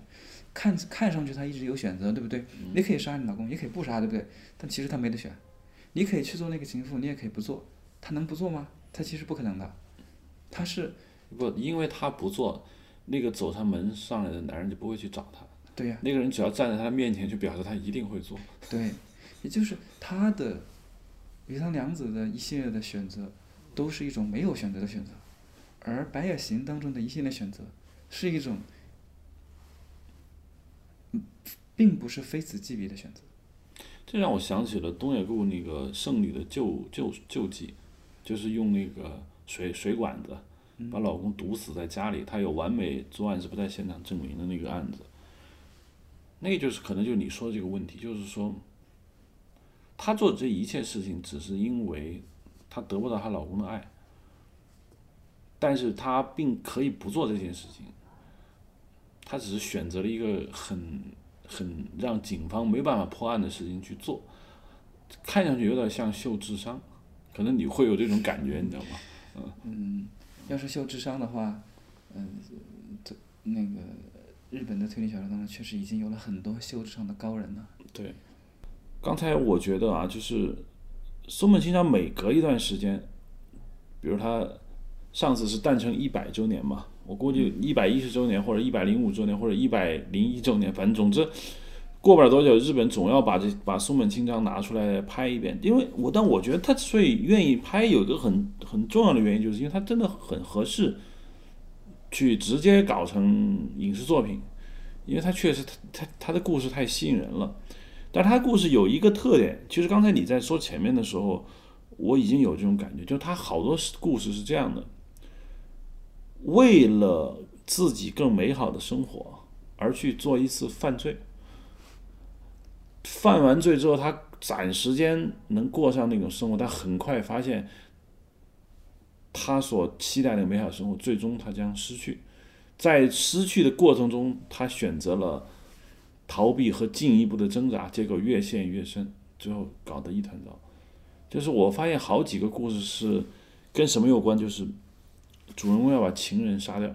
看看上去他一直有选择，对不对？你可以杀你老公，也可以不杀，对不对？但其实他没得选，你可以去做那个情妇，你也可以不做，他能不做吗？他其实不可能的，他是不，因为他不做，那个走上门上来的男人就不会去找他。对呀。那个人只要站在他面前，就表示他一定会做。对，也就是他的米仓凉子的一系列的选择，都是一种没有选择的选择。而《白夜行》当中的一系列选择，是一种并不是非此即彼的选择。这让我想起了东野圭吾那个《圣女的救救救济》，就是用那个水水管子把老公毒死在家里，她有完美作案是不在现场证明的那个案子。那个就是可能就是你说的这个问题，就是说，她做这一切事情只是因为她得不到她老公的爱，但是他并可以不做这件事情，他只是选择了一个很。很让警方没办法破案的事情去做，看上去有点像秀智商，可能你会有这种感觉，你知道吗？嗯。嗯，要是秀智商的话，嗯，这那个日本的推理小说当中确实已经有了很多秀智商的高人了。对。刚才我觉得啊，就是松本清张每隔一段时间，比如他上次是诞辰一百周年嘛。我估计一百一十周年，或者一百零五周年，或者一百零一周年，反正总之，过不了多久，日本总要把这把松本清张拿出来拍一遍。因为我，但我觉得他所以愿意拍，有一个很很重要的原因，就是因为他真的很合适，去直接搞成影视作品，因为他确实他他他的故事太吸引人了。但他故事有一个特点，其实刚才你在说前面的时候，我已经有这种感觉，就是他好多故事是这样的。为了自己更美好的生活而去做一次犯罪，犯完罪之后，他暂时间能过上那种生活，但很快发现，他所期待的美好生活，最终他将失去。在失去的过程中，他选择了逃避和进一步的挣扎，结果越陷越深，最后搞得一团糟。就是我发现好几个故事是跟什么有关，就是。主人公要把情人杀掉，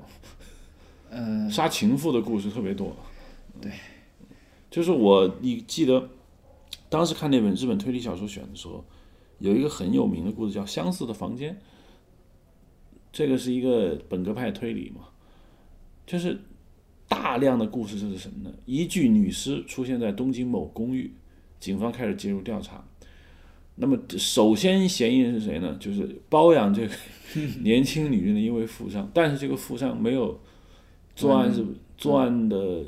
呃，杀情妇的故事特别多。对，就是我，你记得当时看那本日本推理小说选的时候，有一个很有名的故事叫《相似的房间》，这个是一个本格派推理嘛，就是大量的故事，这是什么呢？一具女尸出现在东京某公寓，警方开始介入调查。那么首先嫌疑人是谁呢？就是包养这个 (laughs) 年轻女人的一位富商，但是这个富商没有作案是作案的，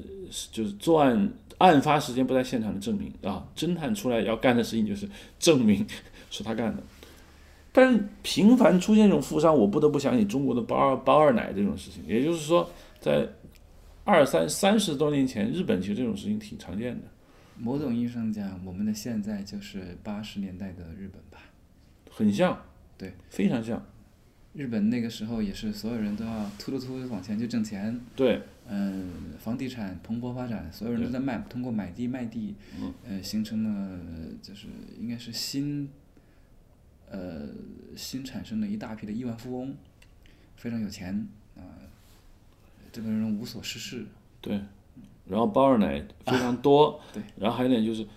就是作案案发时间不在现场的证明啊。侦探出来要干的事情就是证明 (laughs) 是他干的。但是频繁出现这种富商，我不得不想起中国的包二包二奶这种事情。也就是说，在二三三十多年前，日本其实这种事情挺常见的。某种意义上讲，我们的现在就是八十年代的日本吧，很像，对，非常像。日本那个时候也是所有人都要突突突往前去挣钱，对，嗯，房地产蓬勃发展，所有人都在卖，通过买地卖地，呃，形成了就是应该是新，呃，新产生的一大批的亿万富翁，非常有钱啊，这个人无所事事，对。然后包二奶非常多，对，然后还有点就是，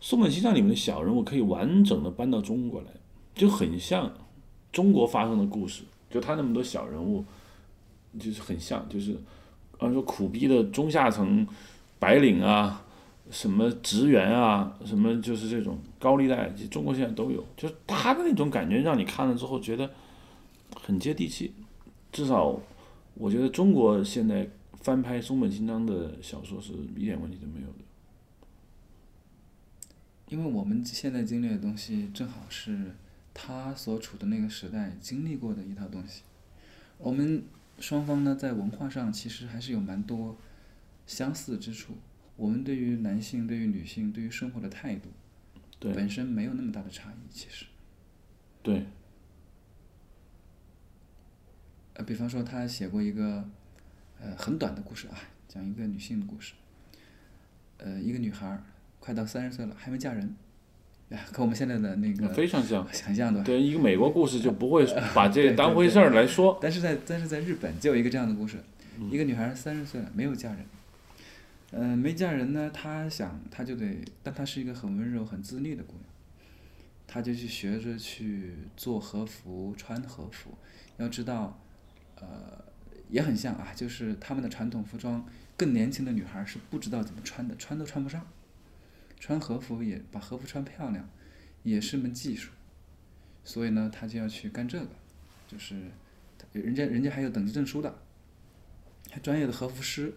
松本清张里面的小人物可以完整的搬到中国来，就很像中国发生的故事，就他那么多小人物，就是很像，就是按说苦逼的中下层白领啊，什么职员啊，什么就是这种高利贷，中国现在都有，就是他的那种感觉，让你看了之后觉得很接地气，至少我觉得中国现在。翻拍松本清张的小说是一点问题都没有的，因为我们现在经历的东西正好是他所处的那个时代经历过的一套东西。我们双方呢在文化上其实还是有蛮多相似之处。我们对于男性、对于女性、对于生活的态度，对本身没有那么大的差异。其实，对。呃，比方说他写过一个。呃，很短的故事啊，讲一个女性的故事。呃，一个女孩儿快到三十岁了，还没嫁人，呀，和我们现在的那个非常像，想象的。对，一个美国故事就不会把这当回事儿来说。但是在但是在日本就有一个这样的故事，一个女孩三十岁了，没有嫁人。嗯，没嫁人呢，她想，她就得，但她是一个很温柔、很自律的姑娘，她就去学着去做和服、穿和服。要知道，呃。也很像啊，就是他们的传统服装，更年轻的女孩是不知道怎么穿的，穿都穿不上。穿和服也把和服穿漂亮，也是门技术。所以呢，她就要去干这个，就是人家人家还有等级证书的，还专业的和服师，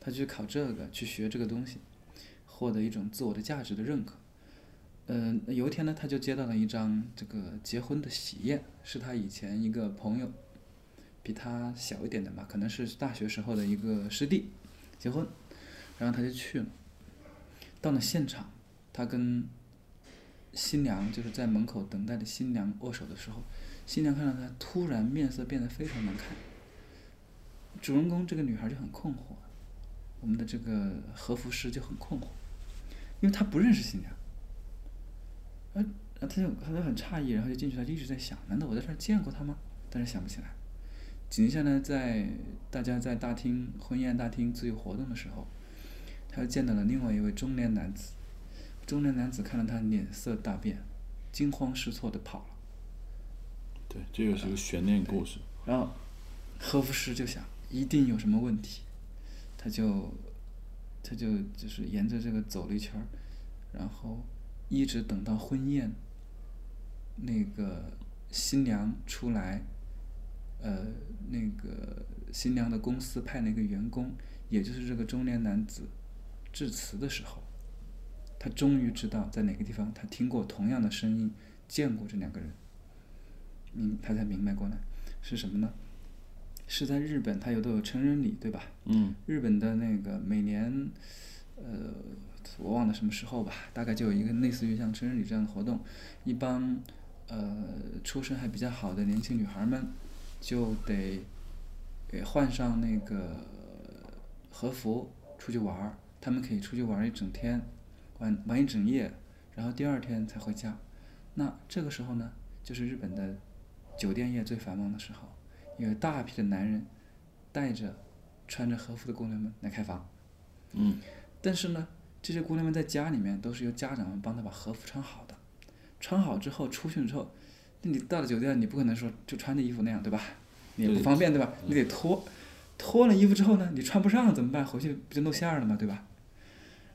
他去考这个，去学这个东西。获得一种自我的价值的认可。嗯、有一天呢，他就接到了一张这个结婚的喜宴，是他以前一个朋友，比他小一点的吧，可能是大学时候的一个师弟结婚，然后他就去了。到了现场，他跟新娘就是在门口等待的新娘握手的时候，新娘看到他，突然面色变得非常难看。主人公这个女孩就很困惑，我们的这个和服师就很困惑，因为他不认识新娘，呃，他就他就很诧异，然后就进去，他就一直在想，难道我在这儿见过他吗？但是想不起来。紧接着呢，在大家在大厅婚宴大厅自由活动的时候，他又见到了另外一位中年男子。中年男子看到他脸色大变，惊慌失措的跑了。对，这个是个悬念故事。然后，和服师就想一定有什么问题，他就，他就就是沿着这个走了一圈儿，然后一直等到婚宴，那个新娘出来，呃，那个新娘的公司派了一个员工，也就是这个中年男子致辞的时候，他终于知道在哪个地方他听过同样的声音，见过这两个人。明他才明白过来是什么呢？是在日本，他有都有成人礼，对吧？嗯日本的那个每年，呃，我忘了什么时候吧，大概就有一个类似于像成人礼这样的活动，一帮呃出身还比较好的年轻女孩们就得给换上那个和服出去玩儿，她们可以出去玩一整天，玩玩一整夜，然后第二天才回家。那这个时候呢，就是日本的酒店业最繁忙的时候，有大批的男人带着穿着和服的姑娘们来开房。嗯但是呢，这些姑娘们在家里面都是由家长们帮她把和服穿好的，穿好之后出去之后，那你到了酒店，你不可能说就穿着衣服那样，对吧？你也不方便，对吧？你得脱，脱了衣服之后呢，你穿不上怎么办？回去不就露馅儿了吗？对吧？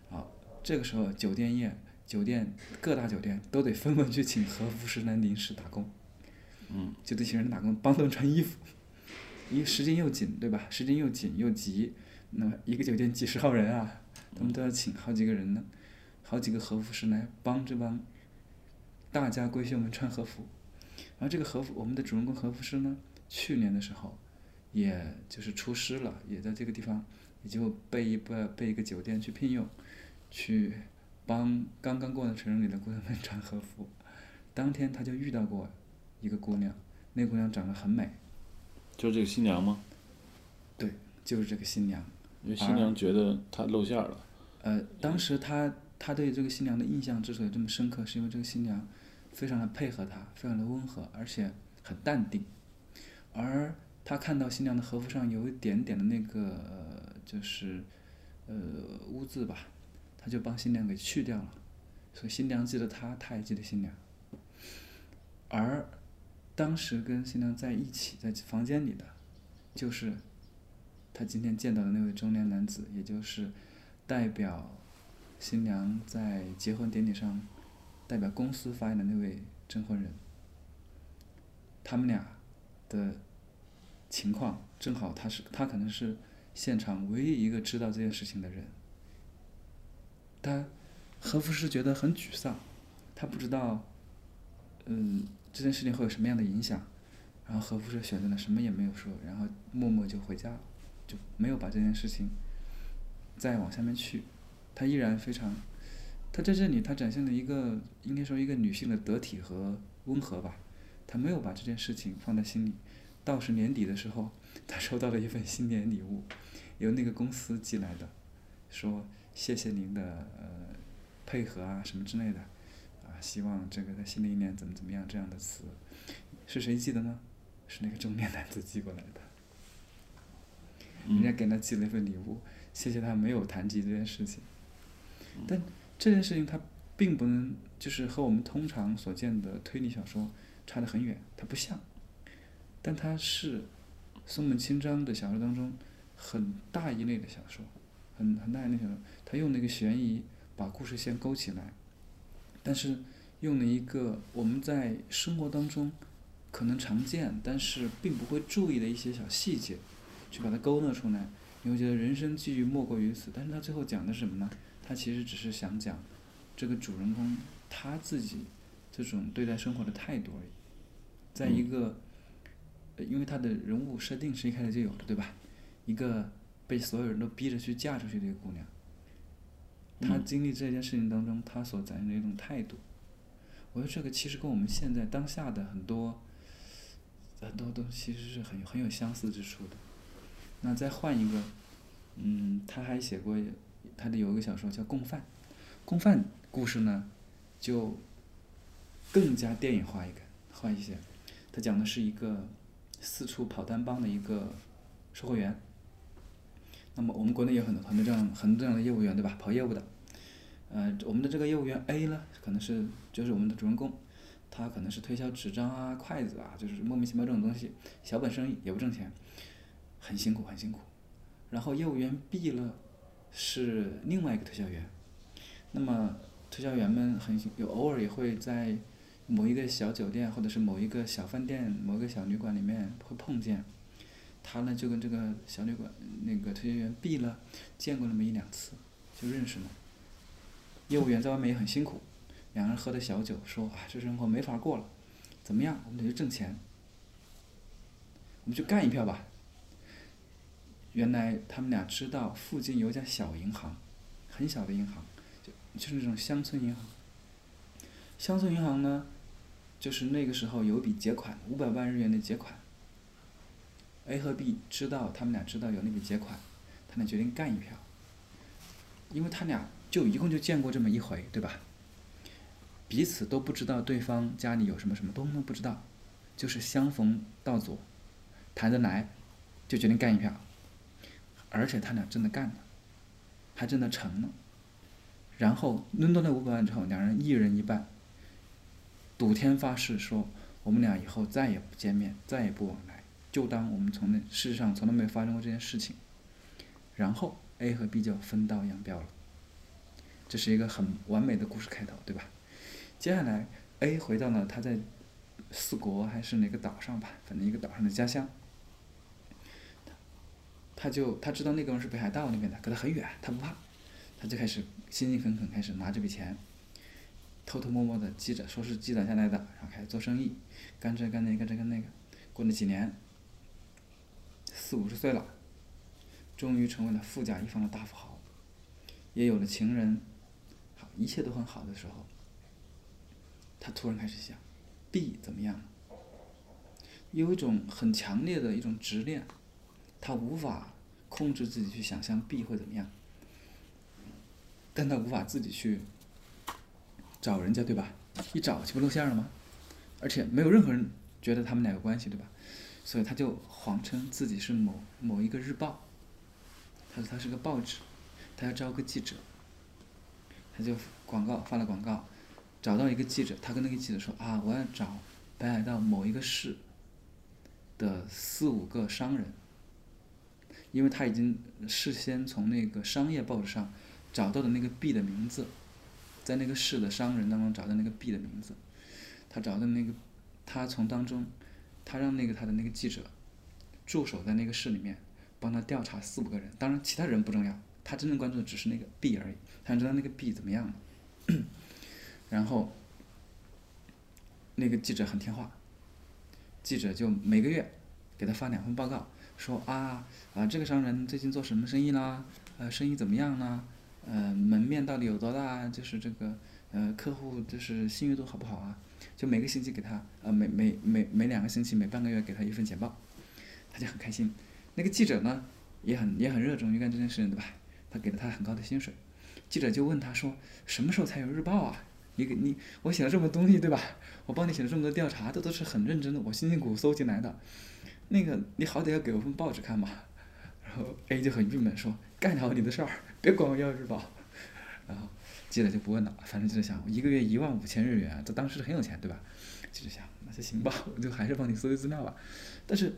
好，这个时候酒店业、酒店各大酒店都得纷纷去请和服师来临时打工，嗯，就这些人打工帮他们穿衣服，因为时间又紧，对吧？时间又紧又急，那么一个酒店几十号人啊，他们都要请好几个人呢，好几个和服师来帮这帮大家闺秀们穿和服。然后这个和服，我们的主人公和服师呢，去年的时候，也就是出师了，也在这个地方，也就被一被被一个酒店去聘用，去帮刚刚过完成人礼的姑娘们 (laughs) 穿和服。当天他就遇到过一个姑娘，那姑娘长得很美，就是这个新娘吗？对就是这个新娘。因为新娘觉得她露馅儿了。呃，当时他他对这个新娘的印象之所以这么深刻，是因为这个新娘非常的配合他，非常的温和，而且很淡定。而他看到新娘的和服上有一点点的那个、呃就是呃污渍吧，他就帮新娘给去掉了。所以新娘记得他，他也记得新娘。而当时跟新娘在一起在房间里的，就是他今天见到的那位中年男子，也就是代表新娘在结婚典礼上代表公司发言的那位证婚人。他们俩的情况正好，他是他可能是现场唯一一个知道这件事情的人。他何福师觉得很沮丧，他不知道，嗯，这件事情会有什么样的影响。然后何福师选择了什么也没有说，然后默默就回家了，就没有把这件事情再往下面去。他依然非常，他在这里他展现了一个应该说一个女性的得体和温和吧。他没有把这件事情放在心里。到是年底的时候，他收到了一份新年礼物，由那个公司寄来的，说谢谢您的呃配合啊什么之类的，啊希望这个在新的一年怎么怎么样这样的词，是谁寄的呢？是那个中年男子寄过来的。人家给他寄了一份礼物，谢谢他没有谈及这件事情。但这件事情它并不能就是和我们通常所见的推理小说差得很远，它不像。但它是松本清张的小说当中很大一类的小说，很很大一类小说。他用了一个悬疑把故事线勾起来，但是用了一个我们在生活当中可能常见，但是并不会注意的一些小细节，去把它勾勒出来。你会觉得人生际遇莫过于此，但是他最后讲的是什么呢？他其实只是想讲这个主人公他自己这种对待生活的态度而已。在一个，呃因为他的人物设定是一开始就有的，对吧？一个被所有人都逼着去嫁出去的一个姑娘，她嗯经历这件事情当中，她所展现的一种态度，我觉得这个其实跟我们现在当下的很多很多东西其实是很很有相似之处的。那再换一个，嗯，他还写过他的有一个小说叫《共犯》，《共犯》故事呢就更加电影化一个化一些。他讲的是一个四处跑单帮的一个售货员。那么我们国内有很多很多这样很多这样的业务员，对吧？跑业务的。呃，我们的这个业务员 A 呢，可能是就是我们的主人公，他可能是推销纸张啊、筷子啊，就是莫名其妙这种东西，小本生意也不挣钱，很辛苦很辛苦。然后业务员 B 了，是另外一个推销员。那么推销员们很有偶尔也会在某一个小酒店或者是某一个小饭店、某一个小旅馆里面会碰见。他呢就跟这个小旅馆那个推销员 B 了见过那么一两次，就认识了。业务员在外面也很辛苦，两个人喝的小酒，说啊这生活没法过了，怎么样？我们得去挣钱，我们去干一票吧。原来他们俩知道附近有家小银行，很小的银行，就就是那种乡村银行。乡村银行呢，就是那个时候有笔结款，五百万日元的结款。A 和 B 知道，他们俩知道有那笔结款，他俩决定干一票。因为他俩就一共就见过这么一回，对吧？彼此都不知道对方家里有什么什么，都不知道，就是相逢到左，谈得来，就决定干一票。而且他俩真的干了，还真的成了。然后抡到那五百万之后，两人一人一半，赌天发誓说，我们俩以后再也不见面，再也不往来，就当我们从那事实上从来没有发生过这件事情。然后 A 和 B 就分道扬镳了。这是一个很完美的故事开头，对吧？接下来 A 回到了他在四国还是哪个岛上吧，反正一个岛上的家乡。他就他知道那个人是北海道那边的，隔得很远，他不怕，他就开始辛辛恳恳开始拿这笔钱，偷偷摸摸的积着，说是积攒下来的，然后开始做生意，干这干那干这干那个，过了几年，四五十岁了，终于成为了富甲一方的大富豪，也有了情人，好，一切都很好的时候，他突然开始想，B 怎么样？有一种很强烈的一种执念，他无法控制自己去想象 B 会怎么样，但他无法自己去找人家，对吧？一找岂不露馅了吗？而且没有任何人觉得他们俩有关系，对吧？所以他就谎称自己是某某一个日报，他说他是个报纸，他要招个记者，他就广告发了广告，找到一个记者，他跟那个记者说啊，我要找北海道某一个市的四五个商人，因为他已经事先从那个商业报纸上找到的那个 B 的名字，在那个市的商人当中找到那个 B 的名字，他找到那个，他从当中，他让那个他的那个记者驻守在那个市里面，帮他调查四五个人，当然其他人不重要，他真正关注的只是那个 B 而已，他想知道那个 B 怎么样了。(coughs) 然后，那个记者很听话，记者就每个月给他发两份报告，说啊啊这个商人最近做什么生意啦，呃生意怎么样呢，呃门面到底有多大，就是这个呃客户就是信誉度好不好啊？就每个星期给他呃每每每每两个星期每半个月给他一份简报，他就很开心。那个记者呢也很也很热衷于干这件事情，对吧？他给了他很高的薪水。记者就问他说：“什么时候才有日报啊？你给你我写了这么多东西，对吧？我帮你写了这么多调查，这都是很认真的，我辛辛苦苦搜集来的。那个你好歹要给我份报纸看嘛。”然后 A 就很郁闷说：“干好你的事儿，别管我要日报。”然后记者就不问了，反正记者想，一个月一万五千日元，这当时很有钱，对吧？记者想，那就行吧，我就还是帮你搜集资料吧。但是，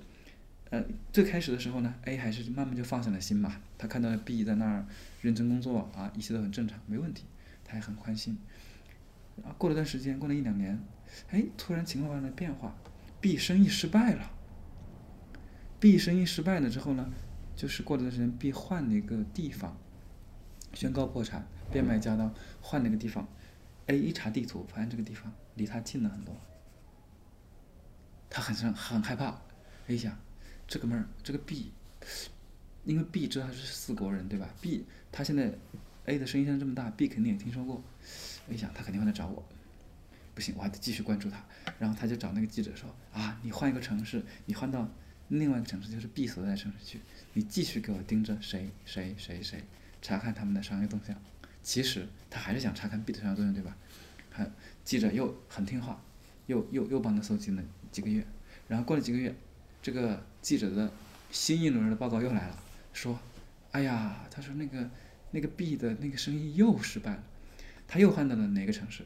呃，最开始的时候呢，A 还是慢慢就放下了心嘛。他看到了 B 在那儿认真工作啊，一切都很正常，没问题，他也很宽心。啊，过了段时间，过了一两年，哎，突然情况发生了变化，B 生意失败了。B 生意失败了之后呢，就是过段时间，B 换了一个地方，宣告破产，变卖家当，换了个地方。A 一查地图，发现这个地方离他近了很多，他很生很害怕。A 想，这哥们儿这个 B，因为 B 知道他是四国人对吧？B 他现在 A 的声音现在这么大，B 肯定也听说过。A 想他肯定会来找我，不行，我还得继续关注他。然后他就找那个记者说：“啊，你换一个城市，你换到另外一个城市，就是 B 所在的城市去，你继续给我盯着谁谁谁谁，查看他们的商业动向。”其实他还是想查看 B 的商业动向，对吧？还记者又很听话，又又又帮他搜集了几个月。然后过了几个月，这个记者的新一轮的报告又来了，说：“哎呀，他说那个那个 B 的那个生意又失败了，他又换到了哪个城市？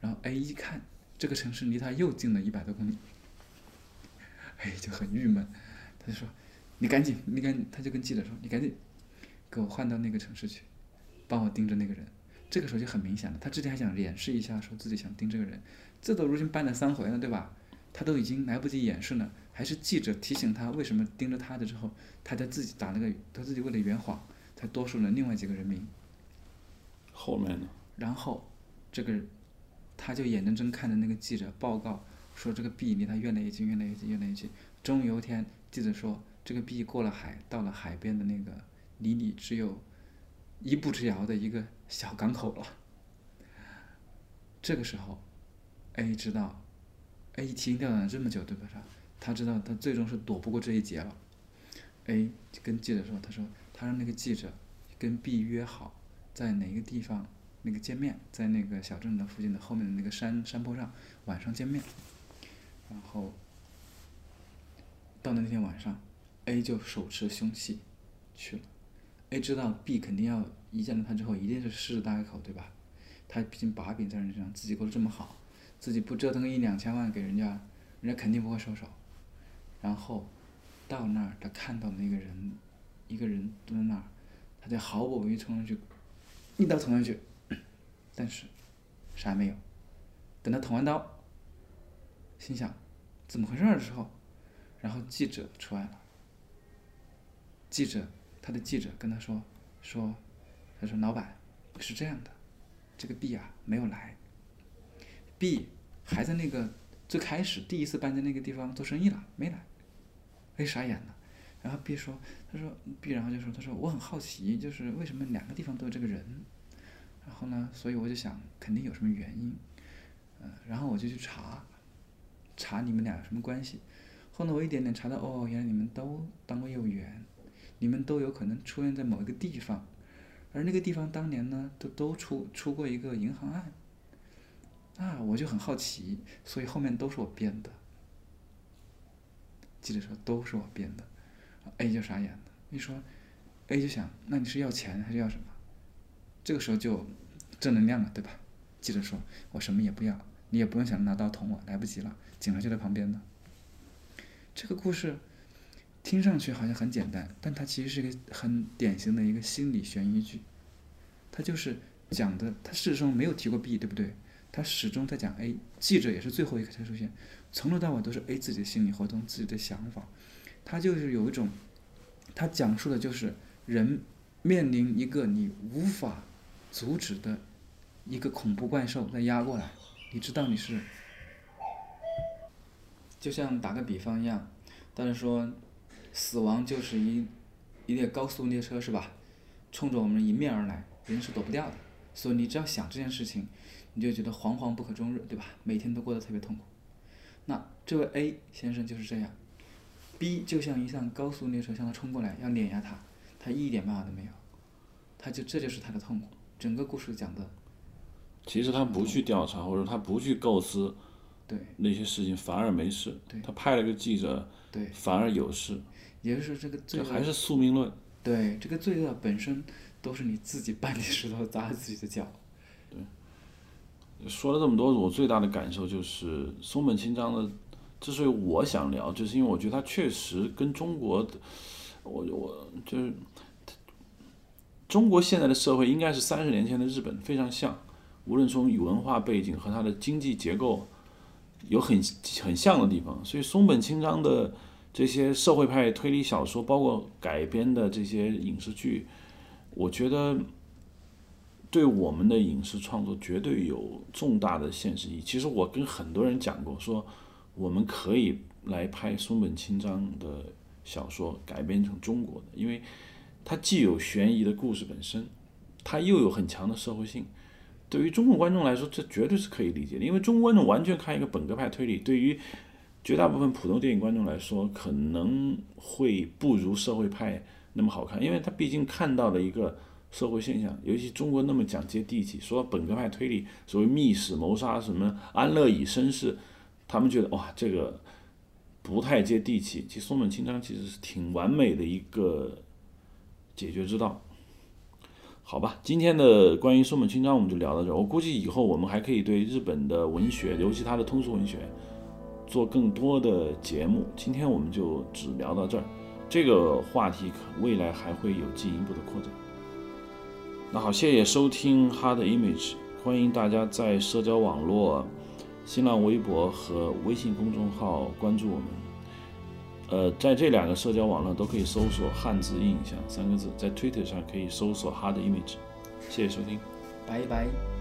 然后 A 一看，这个城市离他又近了一百多公里，哎，就很郁闷。他就说：‘你赶紧，你赶紧，他就跟记者说：‘你赶紧给我换到那个城市去。’帮我盯着那个人，这个时候就很明显了。他之前还想掩饰一下，说自己想盯这个人，这都如今办了三回了，对吧？他都已经来不及掩饰了，还是记者提醒他为什么盯着他的之后，他才自己打了个，他自己为了圆谎，才多说了另外几个人名。后面呢？然后，这个他就眼睁睁看着那个记者报告说这个 B 离他越来越近，越来越近，越来越近。终于有一天，记者说这个 B 过了海，到了海边的那个离你只有。一步之遥的一个小港口了。这个时候，A 知道，A 提心吊胆了这么久，对吧？他他知道他最终是躲不过这一劫了。A 跟记者说：“他说他让那个记者跟 B 约好，在哪个地方那个见面，在那个小镇的附近的后面的那个山山坡上晚上见面。”然后到了那天晚上，A 就手持凶器去了。A 知道 B 肯定要一见到他之后一定是狮子大开口，对吧？他毕竟把柄在人身上，自己过得这么好，自己不折腾个一两千万给人家，人家肯定不会收手。然后到那儿，他看到那个人，一个人蹲在那儿，他就毫不犹豫冲上去，一刀捅上去，但是啥也没有。等他捅完刀，心想怎么回事的时候，然后记者出来了，记者。他的记者跟他说：“说，他说老板是这样的，这个 B 啊没有来，B 还在那个最开始第一次搬在那个地方做生意了，没来。A 傻眼了，然后 B 说：他说 B 然后就说他说我很好奇，就是为什么两个地方都有这个人，然后呢，所以我就想肯定有什么原因，嗯，然后我就去查，查你们俩什么关系，后来我一点点查到，哦，原来你们都当过业务员。”你们都有可能出现在某一个地方，而那个地方当年呢，都都出出过一个银行案，啊，我就很好奇，所以后面都是我编的。记者说都是我编的，A 就傻眼了，你说，A 就想，那你是要钱还是要什么？这个时候就正能量了，对吧？记者说，我什么也不要，你也不用想拿刀捅我，来不及了，警察就在旁边呢。这个故事。听上去好像很简单，但它其实是一个很典型的一个心理悬疑剧。它就是讲的，它事实上没有提过 B，对不对？它始终在讲 A，记者也是最后一个才出现，从头到尾都是 A 自己的心理活动、自己的想法。他就是有一种，他讲述的就是人面临一个你无法阻止的一个恐怖怪兽在压过来，你知道你是，就像打个比方一样，但是说。死亡就是一一列高速列车，是吧？冲着我们迎面而来，人是躲不掉的。所以你只要想这件事情，你就觉得惶惶不可终日，对吧？每天都过得特别痛苦。那这位 A 先生就是这样，B 就像一辆高速列车向他冲过来，要碾压他，他一点办法都没有，他就这就是他的痛苦。整个故事讲的，其实他不去调查，或者他不去构思，对那些事情反而没事。他派了个记者，对，反而有事。也就是这个罪恶，还是宿命论。对，这个罪恶本身都是你自己搬起石头砸自己的脚。对。说了这么多，我最大的感受就是松本清张的，之所以我想聊，就是因为我觉得他确实跟中国，我我就是中国现在的社会应该是三十年前的日本非常像，无论从文化背景和它的经济结构有很很像的地方，所以松本清张的。这些社会派推理小说，包括改编的这些影视剧，我觉得对我们的影视创作绝对有重大的现实意义。其实我跟很多人讲过，说我们可以来拍松本清张的小说改编成中国的，因为它既有悬疑的故事本身，它又有很强的社会性。对于中国观众来说，这绝对是可以理解的，因为中国观众完全看一个本格派推理，对于绝大部分普通电影观众来说，可能会不如社会派那么好看，因为他毕竟看到了一个社会现象，尤其中国那么讲接地气，说到本格派推理，所谓密室谋杀什么安乐椅绅士，他们觉得哇这个不太接地气。其实松本清张其实是挺完美的一个解决之道。好吧，今天的关于松本清张我们就聊到这儿。我估计以后我们还可以对日本的文学，尤其他的通俗文学，做更多的节目。今天我们就只聊到这儿，这个话题可未来还会有进一步的扩展。那好，谢谢收听 Hard Image，欢迎大家在社交网络、新浪微博和微信公众号关注我们。呃，在这两个社交网络都可以搜索“汉字印象”三个字，在 Twitter 上可以搜索 “Hard Image”。谢谢收听。拜拜。